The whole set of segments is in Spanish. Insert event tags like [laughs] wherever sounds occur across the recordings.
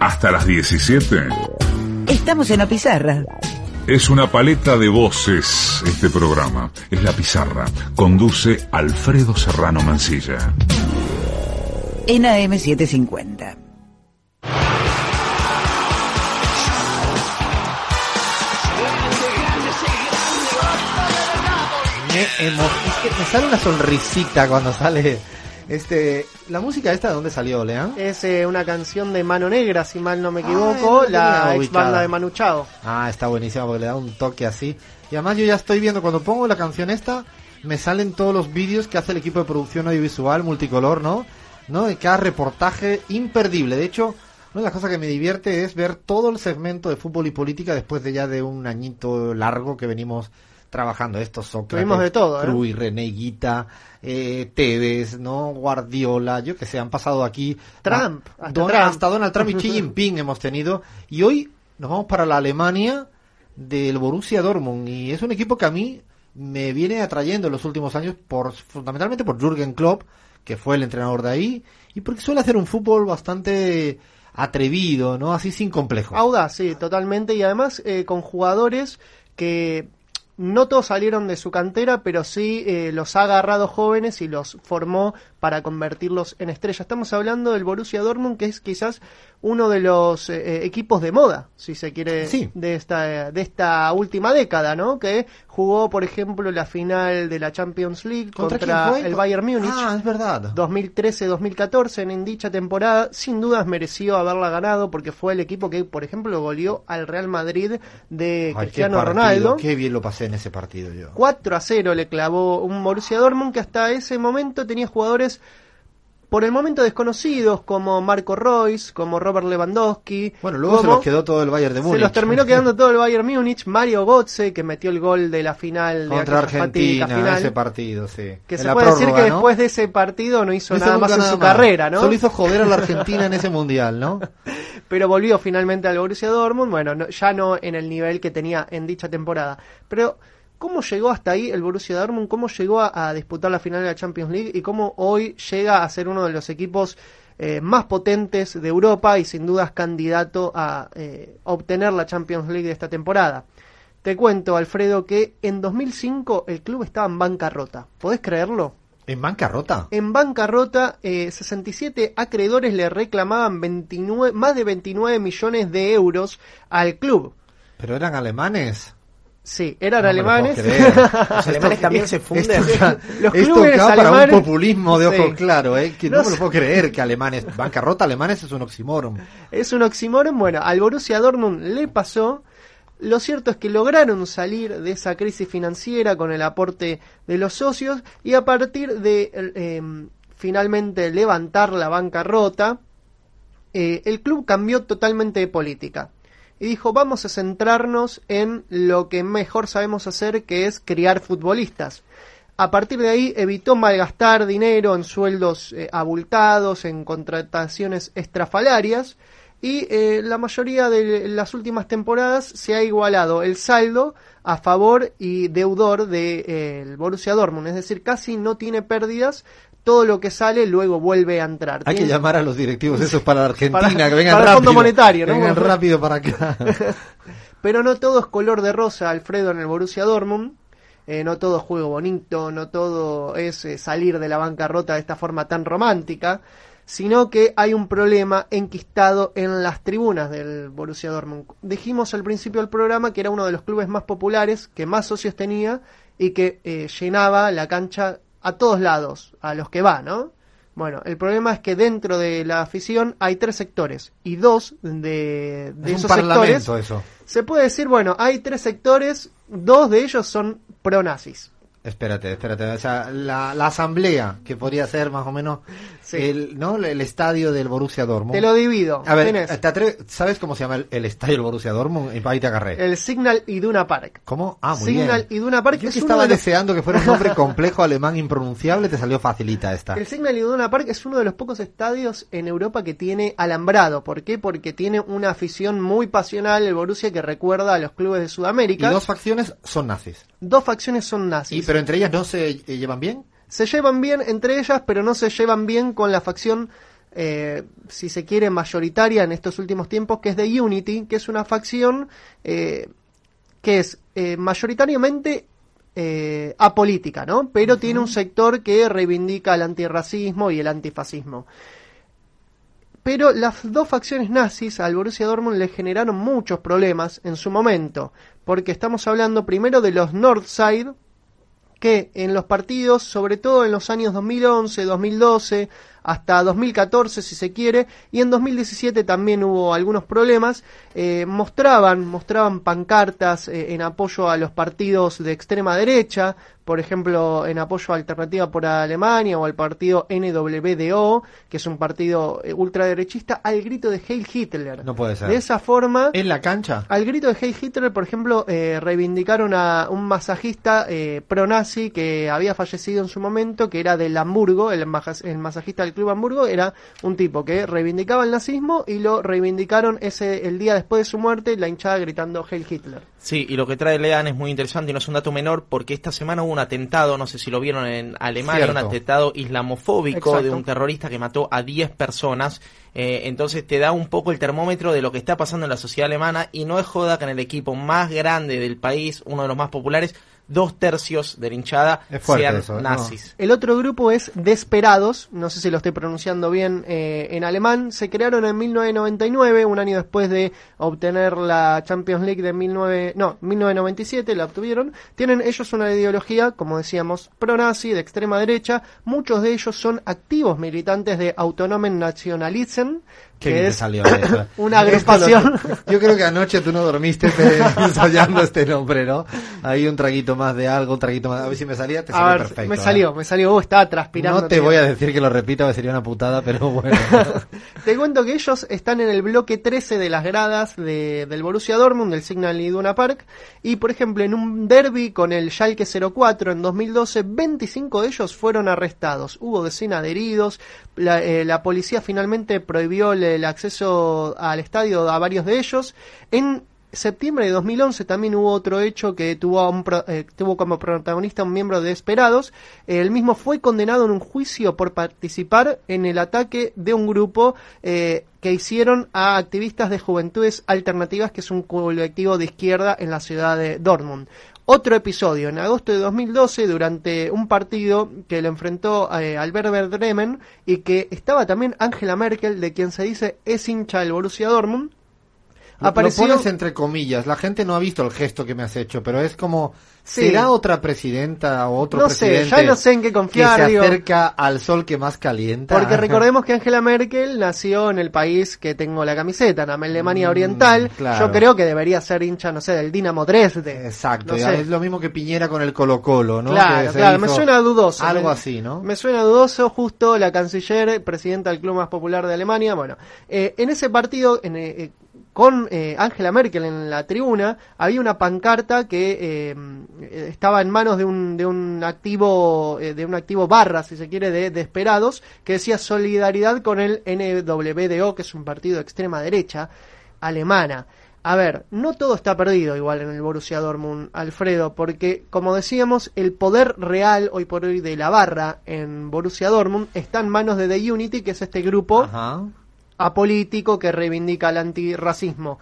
Hasta las 17. Estamos en la pizarra. Es una paleta de voces este programa. Es la pizarra. Conduce Alfredo Serrano Mancilla. En AM750. Me, emo- es que me sale una sonrisita cuando sale este la música esta de dónde salió Lean Es eh, una canción de Mano Negra, si mal no me Ah, equivoco, no la ex banda de Manu Chao. ah está buenísima porque le da un toque así. Y además yo ya estoy viendo cuando pongo la canción esta me salen todos los vídeos que hace el equipo de producción audiovisual multicolor no no de cada reportaje imperdible. De hecho una de las cosas que me divierte es ver todo el segmento de fútbol y política después de ya de un añito largo que venimos trabajando estos Sócrates, Tuvimos de todo, ¿eh? Cruyff, René Guita, eh, Tevez, ¿no? Guardiola, yo que sé, han pasado aquí. Trump, Ah, hasta Trump. hasta Donald Trump y Xi [laughs] Jinping hemos tenido. Y hoy nos vamos para la Alemania del Borussia Dortmund. Y es un equipo que a mí me viene atrayendo en los últimos años, por fundamentalmente por Jürgen Klopp, que fue el entrenador de ahí, y porque suele hacer un fútbol bastante atrevido, ¿no? Así sin complejo. Audaz, sí, totalmente. Y además eh, con jugadores que no todos salieron de su cantera, pero sí eh, los ha agarrado jóvenes y los formó para convertirlos en estrellas. Estamos hablando del Borussia Dortmund, que es quizás uno de los eh, eh, equipos de moda, si se quiere, Sí. de esta de esta última década, ¿no? Que jugó, por ejemplo, la final de la Champions League contra, el Bayern Múnich. Ah, es verdad. 2013-2014 en dicha temporada, sin dudas mereció haberla ganado porque fue el equipo que, por ejemplo, goleó al Real Madrid de Ay, qué Cristiano partido, Ronaldo. Qué bien lo pasé en ese partido yo. 4 a 0 le clavó un Borussia Dortmund que hasta ese momento tenía jugadores por el momento desconocidos como Marco Royce, como Robert Lewandowski. Bueno, luego se los quedó todo el Bayern de Múnich. se los terminó [laughs] quedando todo el Bayern Múnich, Mario Götze que metió el gol de la final contra Argentina, final. ese partido, sí. que En se puede decir que ¿no? después de ese partido no hizo No nada más en su más. carrera, ¿no? Solo hizo joder a la [laughs] Argentina en ese mundial, ¿no? [laughs] pero volvió finalmente al Borussia Dortmund, bueno, no- ya no en el nivel que tenía en dicha temporada. Pero, ¿cómo llegó hasta ahí el Borussia Dortmund? ¿Cómo llegó a, a disputar la final de la Champions League? ¿Y cómo hoy llega a ser uno de los equipos eh, más potentes de Europa y sin dudas candidato a eh, obtener la Champions League de esta temporada? Te cuento, Alfredo, que en 2005 el club estaba en bancarrota. ¿Podés creerlo? En bancarrota. En bancarrota, eh, 67 acreedores le reclamaban 29, más de 29 millones de euros al club. Pero eran alemanes. Sí, eran No alemanes. [laughs] Los alemanes también se funden. Esto, [laughs] Los esto clubes para un populismo de ojo Sí. claro, ¿eh? Que no, No me lo puedo creer que alemanes. Bancarrota alemanes es un oxímoron. es un oxímoron. Bueno, al Borussia Dortmund le pasó. Lo cierto es que lograron salir de esa crisis financiera con el aporte de los socios y a partir de eh, finalmente levantar la bancarrota, eh, el club cambió totalmente de política y dijo vamos a centrarnos en lo que mejor sabemos hacer que es criar futbolistas. A partir de ahí evitó malgastar dinero en sueldos eh, abultados, en contrataciones estrafalarias y eh, la mayoría de las últimas temporadas se ha igualado el saldo a favor y deudor del Borussia Dortmund, es decir, casi no tiene pérdidas, todo lo que sale luego vuelve a entrar. Hay que llamar a los directivos esos para la Argentina, Para- que vengan para el rápido. Fondo Monetario, ¿no? Vengan rápido para acá. [laughs] Pero no todo es color de rosa, Alfredo, en el Borussia Dortmund. Eh, no todo es juego bonito, no todo es eh, salir de la bancarrota de esta forma tan romántica, sino que hay un problema enquistado en las tribunas del Borussia Dortmund. Dijimos al principio del programa que era uno de los clubes más populares, que más socios tenía y que eh, llenaba la cancha a todos lados, a los que va, ¿no? Bueno, el problema es que dentro de la afición hay tres sectores y dos de, de es un esos sectores eso. se puede decir, bueno, hay tres sectores, dos de ellos son pro-nazis. Espérate, espérate. O sea, la, la asamblea, que podría ser más o menos Sí. el, ¿no? el estadio del Borussia Dortmund. Te lo divido. A ver, Tenés ¿te atreves- ¿sabes cómo se llama el, el estadio del Borussia Dortmund? Y ahí te agarré. el Signal Iduna Park. ¿Cómo? Ah, muy Signal bien. Iduna Park Yo es que estaba de los- deseando que fuera un nombre [laughs] complejo alemán impronunciable, te salió facilita esta. El Signal Iduna Park es uno de los pocos estadios en Europa que tiene alambrado. ¿Por qué? Porque tiene una afición muy pasional el Borussia que recuerda a los clubes de Y Sudamérica. dos facciones son nazis. Dos facciones son Y, nazis. Pero entre ellas no se eh, llevan bien. Se llevan bien entre ellas, pero no se llevan bien con la facción, eh, si se quiere, mayoritaria en estos últimos tiempos, que es de Unity, que es una facción eh, que es eh, mayoritariamente eh, apolítica, ¿no? Pero tiene un sector que reivindica el antirracismo y el antifascismo. Pero las dos facciones nazis al Borussia Dortmund le generaron muchos problemas en su momento, porque estamos hablando primero de los Northside, que en los partidos, sobre todo en los años 2011, 2012, hasta 2014 si se quiere, y en 2017 también hubo algunos problemas, eh, mostraban, mostraban pancartas eh, en apoyo a los partidos de extrema derecha, por ejemplo, en apoyo a Alternativa por Alemania o al partido NWDO, que es un partido eh, ultraderechista, al grito de Heil Hitler. No puede ser. De esa forma... En la cancha. Al grito de Heil Hitler, por ejemplo, eh, reivindicaron a un masajista eh, pro-nazi que había fallecido en su momento, que era del Hamburgo, el, el masajista del Club Hamburgo, era un tipo que reivindicaba el nazismo y lo reivindicaron ese el día después de su muerte, la hinchada gritando Heil Hitler. Sí, y lo que trae Lean es muy interesante y no es un dato menor porque esta semana hubo un atentado, no sé si lo vieron en Alemania, Cierto. un atentado islamofóbico Exacto. de un terrorista que mató a 10 personas. Eh, entonces te da un poco el termómetro de lo que está pasando en la sociedad alemana y no es joda que en el equipo más grande del país, uno de los más populares, dos tercios de la hinchada sean eso, ¿eh? nazis. El otro grupo es Desperados, no sé si lo estoy pronunciando bien eh, en alemán, se crearon en 1999, un año después de obtener la Champions League de 19, no, 1997, la obtuvieron. Tienen ellos una ideología, como decíamos, pro-nazi, de extrema derecha. Muchos de ellos son activos militantes de Autonomen Nationalism, Qué que es salió [coughs] eso. una agrupación. lo- [laughs] yo creo que anoche tú no dormiste [laughs] ensayando este nombre, ¿no? Ahí un traguito más de algo, un traguito más. A ver si me salía, te A salió ver, perfecto. me ¿eh? salió, me salió, vos estaba transpirando. No te voy a decir que lo repita, sería una putada, pero [laughs] bueno. Te cuento que ellos están en el bloque 13 de las gradas de- del Borussia Dortmund, del Signal Iduna Park, y por ejemplo en un derby con el Schalke 04 en 2012, 25 de ellos fueron arrestados. Hubo decenas de heridos, la, eh, la policía finalmente prohibió el, el acceso al estadio a varios de ellos. En septiembre de 2011 también hubo otro hecho que tuvo, un eh, tuvo como protagonista un miembro de Esperados. El mismo fue condenado en un juicio por participar en el ataque de un grupo eh, que hicieron a activistas de Juventudes Alternativas, que es un colectivo de izquierda en la ciudad de Dortmund. Otro episodio, en agosto de 2012, durante un partido que lo enfrentó eh, al Werder Bremen y que estaba también Angela Merkel, de quien se dice es hincha del Borussia Dortmund, Lo- apareció... Lo pones entre comillas. La gente no ha visto el gesto que me has hecho, pero es como Sí. será otra presidenta o otro No sé, presidente. ya no sé en qué confiar, Que se digo. acerca al sol que más calienta. Porque [laughs] recordemos que Angela Merkel nació en el país que tengo la camiseta, en Alemania Mm, Oriental. claro. Yo creo que debería ser hincha, no sé, del Dinamo Dresde. Exacto, No sé. es lo mismo que Piñera con el Colo Colo, ¿no? Claro, claro, me suena dudoso. Algo me- así, ¿no? Me suena dudoso, justo la canciller, presidenta del club más popular de Alemania. Bueno, eh, en ese partido, en, eh, eh, con eh, Angela Merkel en la tribuna, había una pancarta que eh, estaba en manos de un, de un activo, eh, de un activo barra, si se quiere, de, de esperados, que decía solidaridad con el NWDO, que es un partido de extrema derecha alemana. A ver, no todo está perdido igual en el Borussia Dortmund, Alfredo, porque como decíamos, el poder real hoy por hoy de la barra en Borussia Dortmund está en manos de The Unity, que es este grupo Ajá. Apolítico que reivindica el antirracismo.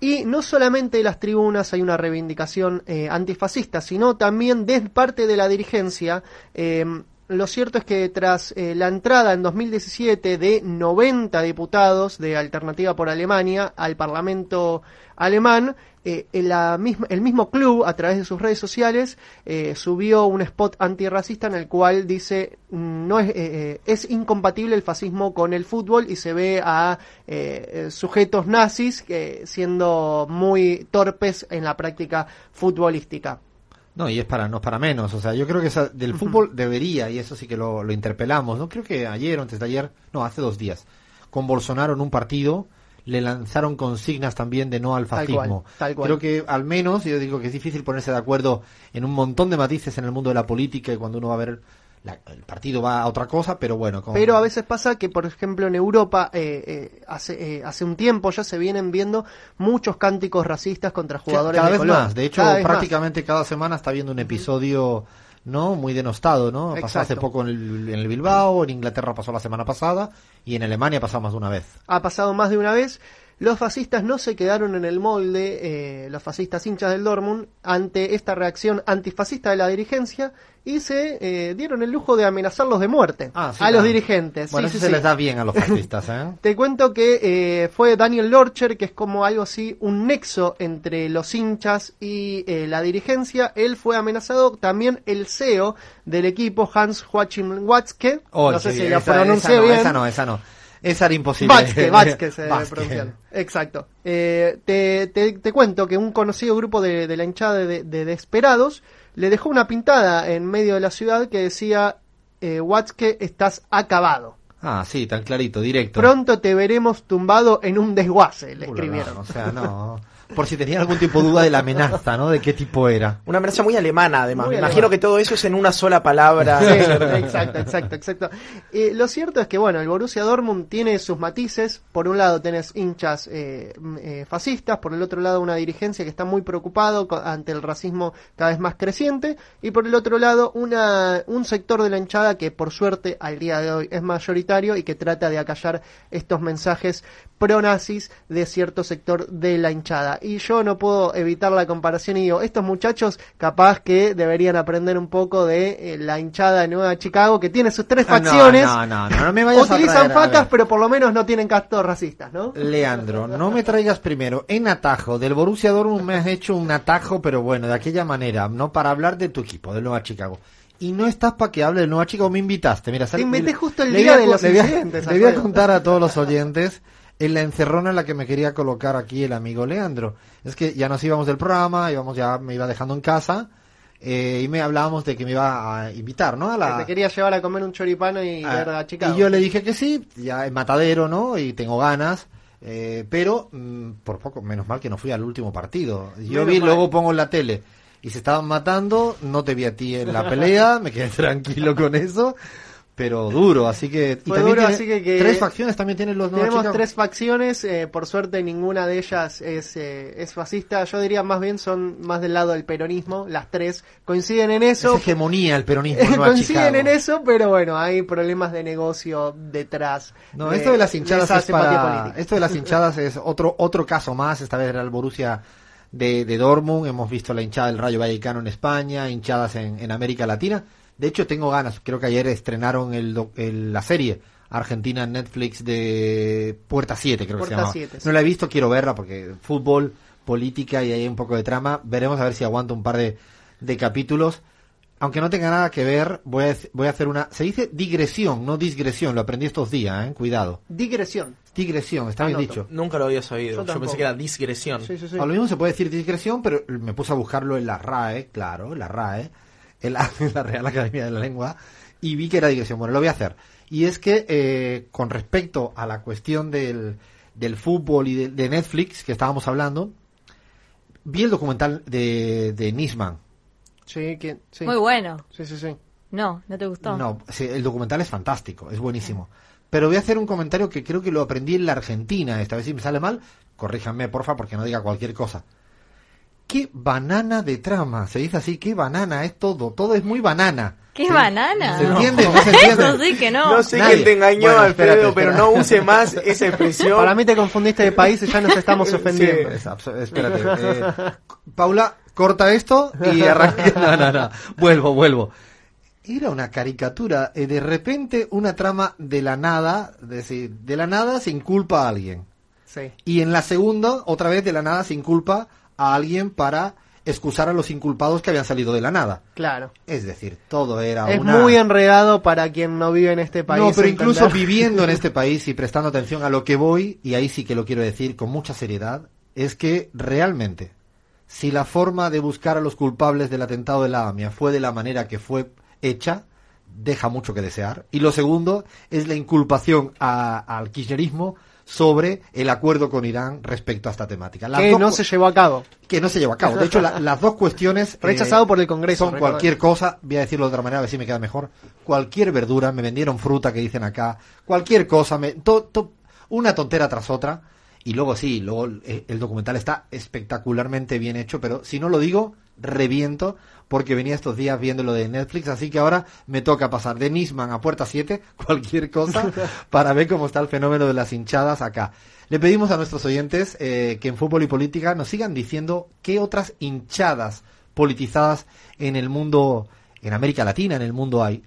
Y no solamente de las tribunas hay una reivindicación eh, antifascista, sino también de parte de la dirigencia. eh, lo cierto es que tras eh, la entrada en 2017 de 90 diputados de Alternativa por Alemania al Parlamento alemán, eh, en la misma- el mismo club, a través de sus redes sociales, eh, subió un spot antirracista en el cual dice no es, eh, eh, es incompatible el fascismo con el fútbol y se ve a eh, eh, sujetos nazis que siendo muy torpes en la práctica futbolística. No, y es para, no es para menos. O sea, yo creo que esa- del fútbol debería, y eso sí que lo, lo interpelamos, ¿no? Creo que ayer o antes de ayer, no, hace dos días, con Bolsonaro en un partido, le lanzaron consignas también de no al Tal fascismo. cual, tal cual. Creo que al menos, yo digo que es difícil ponerse de acuerdo en un montón de matices en el mundo de la política y cuando uno va a ver, la- el partido va a otra cosa, pero bueno. con- Pero a veces pasa que, por ejemplo, en Europa, eh, eh, hace, eh, hace un tiempo ya se vienen viendo muchos cánticos racistas contra jugadores cada de vez color. más. De hecho, Cada más. prácticamente cada semana está viendo un episodio no muy denostado, ¿no? Pasó Exacto. hace poco en el, en el Bilbao, en Inglaterra pasó la semana pasada y en Alemania pasó más de una vez. ha pasado más de una vez. Los fascistas no se quedaron en el molde, eh, los fascistas hinchas del Dortmund, ante esta reacción antifascista de la dirigencia y se eh, dieron el lujo de amenazarlos de muerte Ah, sí, a los dirigentes. Bueno, Sí, eso sí, se les da bien a los [laughs] fascistas, ¿eh? Te cuento que eh, fue Daniel Lorcher, que es como algo así, un nexo entre los hinchas y eh, la dirigencia. Él fue amenazado también el CEO del equipo, Hans Joachim Watzke. Oh, no sé si esa- pronuncié no, bien. Esa no, esa no. Esa era imposible. Watzke, Watzke se pronuncia. Exacto. Eh, te, te, te cuento que un conocido grupo de, de la hinchada de, de Desperados le dejó una pintada en medio de la ciudad que decía, eh, Watzke, estás acabado. Ah, sí, tan clarito, directo. Pronto te veremos tumbado en un desguace, le escribieron. la, O sea, no. [laughs] Por si tenían algún tipo de duda de la amenaza, ¿no? De qué tipo era. Una amenaza muy alemana, además. Muy Me imagino que todo eso es en una sola palabra. Sí, [laughs] exacto, exacto, exacto. Eh, lo cierto es que, bueno, el Borussia Dortmund tiene sus matices. Por un lado tenés hinchas eh, eh, fascistas, por el otro lado una dirigencia que está muy preocupado ante el racismo cada vez más creciente, y por el otro lado una, un sector de la hinchada que por suerte al día de hoy es mayoritario y que trata de acallar estos mensajes pro-nazis de cierto sector de la hinchada. Y yo no puedo evitar la comparación y digo, estos muchachos capaz que deberían aprender un poco de eh, la hinchada de Nueva Chicago, que tiene sus tres Ah, facciones, No, no, no, no me vayas a utilizan a facas, pero por lo menos no tienen castos racistas, ¿no? Leandro, no me traigas primero en atajo. Del Borussia Dortmund me has hecho un atajo, pero bueno, de aquella manera, no para hablar de tu equipo, del Nueva Chicago. Y no estás para que hable del Nueva Chicago, me invitaste. Mira, sal- invité justo el día de los le voy a- incidentes, Le voy a contar a todos los oyentes en la encerrona en la que me quería colocar aquí el amigo Leandro. Es que ya nos íbamos del programa, íbamos ya me iba dejando en casa eh, y me hablábamos de que me iba a invitar, ¿no? A la, Que te quería llevar a comer un choripano y Ah, ver a Chicago. Y yo le dije que sí, ya en Matadero, ¿no? Y tengo ganas. eh, pero mm, por poco, menos mal que no fui al último partido. Yo Menos vi, mal. luego pongo en la tele y se estaban matando, no te vi a ti en la pelea, me quedé [laughs] tranquilo con eso, pero duro, así que... y Fue también duro, tiene- así que- que- Tres facciones también tienen los Tenemos Chicago. tres facciones, eh, por suerte ninguna de ellas es, eh, es fascista. Yo diría más bien son más del lado del peronismo. Las tres coinciden en Es eso. hegemonía el peronismo [laughs] coinciden en eso, pero bueno, hay problemas de negocio detrás. No, esto de las hinchadas es para... Esto de las hinchadas es otro otro caso más. Esta vez era el Borussia de, de Dortmund. Hemos visto la hinchada del Rayo Vallecano en España, hinchadas en, en América Latina. De hecho, tengo ganas. Creo que ayer estrenaron el, el- la serie Argentina en Netflix de Puerta 7, creo que Puerta se llama. 7, sí. No la he visto, quiero verla porque fútbol, política y hay un poco de trama. Veremos a ver si aguanto un par de, de capítulos. Aunque no tenga nada que ver, voy a, voy a hacer una... Se dice digresión, no disgresión. Lo aprendí estos días, ¿eh? Cuidado. Digresión. Digresión, está bien dicho. Nunca lo había sabido. Yo, pensé que era discreción. Sí, sí, sí. A lo mismo se puede decir digresión, pero me puse a buscarlo en la RAE, claro, en la RAE, en la, [laughs] en la Real Academia de la Lengua, y vi que era digresión. Bueno, lo voy a hacer. Y es que eh, con respecto a la cuestión del, del fútbol y de, de Netflix que estábamos hablando, vi el documental de, de Nisman. Sí, que, sí. Muy bueno. Sí, sí, sí. No, ¿no te gustó? No, sí, el documental es fantástico, es buenísimo. Pero voy a hacer un comentario que creo que lo aprendí en la Argentina. Esta vez si me sale mal, corríjanme, porfa, porque no diga cualquier cosa. Qué banana de trama, se dice así, qué banana es todo, todo es muy banana. ¿Qué ¿Sí? banana? ¿Se entiende? ¿No se [laughs] entiende? Eso sí que no. No sé Nadie. quién te engañó, Bueno, Alfredo, espérate, pero no use más esa expresión. Para mí te confundiste de país y ya nos estamos [laughs] ofendiendo. Es abs- espérate. eh, Paula, corta esto y arranca. [laughs] No, no, no. Vuelvo, vuelvo. Era una caricatura. eh, de repente, una trama de la nada. Es decir, de la nada se inculpa a alguien. Sí. Y en la segunda, otra vez de la nada se inculpa a alguien para excusar a los inculpados que habían salido de la nada. Claro. Es decir, todo era Es una... muy enredado para quien no vive en este país. No, pero entender. incluso [laughs] viviendo en este país y prestando atención a lo que voy, y ahí sí que lo quiero decir con mucha seriedad, es que realmente si la forma de buscar a los culpables del atentado de la AMIA fue de la manera que fue hecha, deja mucho que desear. Y lo segundo es la inculpación a- al kirchnerismo sobre el acuerdo con Irán respecto a esta temática. Las que no se llevó a cabo. que no se llevó a cabo. De hecho, la- las dos cuestiones... [laughs] eh, Rechazado por el Congreso, Son cualquier cosa, voy a decirlo de otra manera, a ver si me queda mejor. Cualquier verdura, me vendieron fruta que dicen acá, cualquier cosa, me, to- to- una tontera tras otra. Y luego sí, luego el, el documental está espectacularmente bien hecho, pero si no lo digo, reviento, porque venía estos días viendo lo de Netflix, así que ahora me toca pasar de Nisman a Puerta 7, [laughs] cualquier cosa, [laughs] para ver cómo está el fenómeno de las hinchadas acá. Le pedimos a nuestros oyentes eh, que en fútbol y política nos sigan diciendo qué otras hinchadas politizadas en el mundo, en América Latina, en el mundo hay.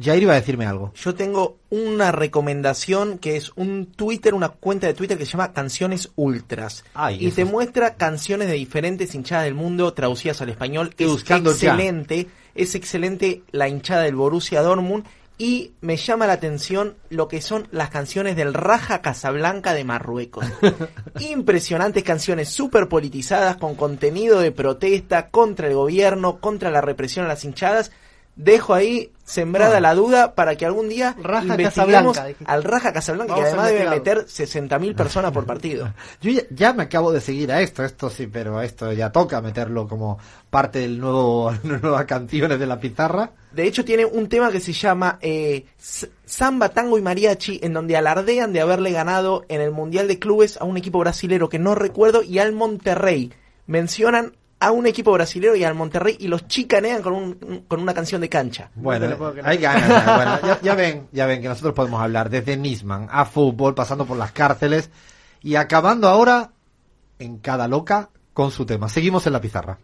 Jair iba a decirme algo. Yo tengo una recomendación que es un Twitter, una cuenta de Twitter que se llama Canciones Ultras. Ay, y te es- muestra canciones de diferentes hinchadas del mundo traducidas al español. Estoy es buscando ya. excelente, es excelente la hinchada del Borussia Dortmund. Y me llama la atención lo que son las canciones del Raja Casablanca de Marruecos. [laughs] Impresionantes canciones súper politizadas con contenido de protesta contra el gobierno, contra la represión a las hinchadas. Dejo ahí sembrada Ah. la duda para que algún día Raja investiguemos al Raja Casablanca, que Vamos además debe meter 60.000 personas por partido. [laughs] Yo ya, ya me acabo de seguir a esto, esto sí, pero esto ya toca meterlo como parte del nuevo, [laughs] nuevas canciones de la pizarra. De hecho, tiene un tema que se llama eh, Samba, Tango y Mariachi, en donde alardean de haberle ganado en el Mundial de Clubes a un equipo brasilero que no recuerdo y al Monterrey. Mencionan a un equipo brasilero y al Monterrey y los chicanean con, un- con una canción de cancha. Bueno, hay ganas. bueno, ya, ya ven, ya ven que nosotros podemos hablar desde Nisman a fútbol, pasando por las cárceles y acabando ahora en cada loca con su tema. Seguimos en la pizarra.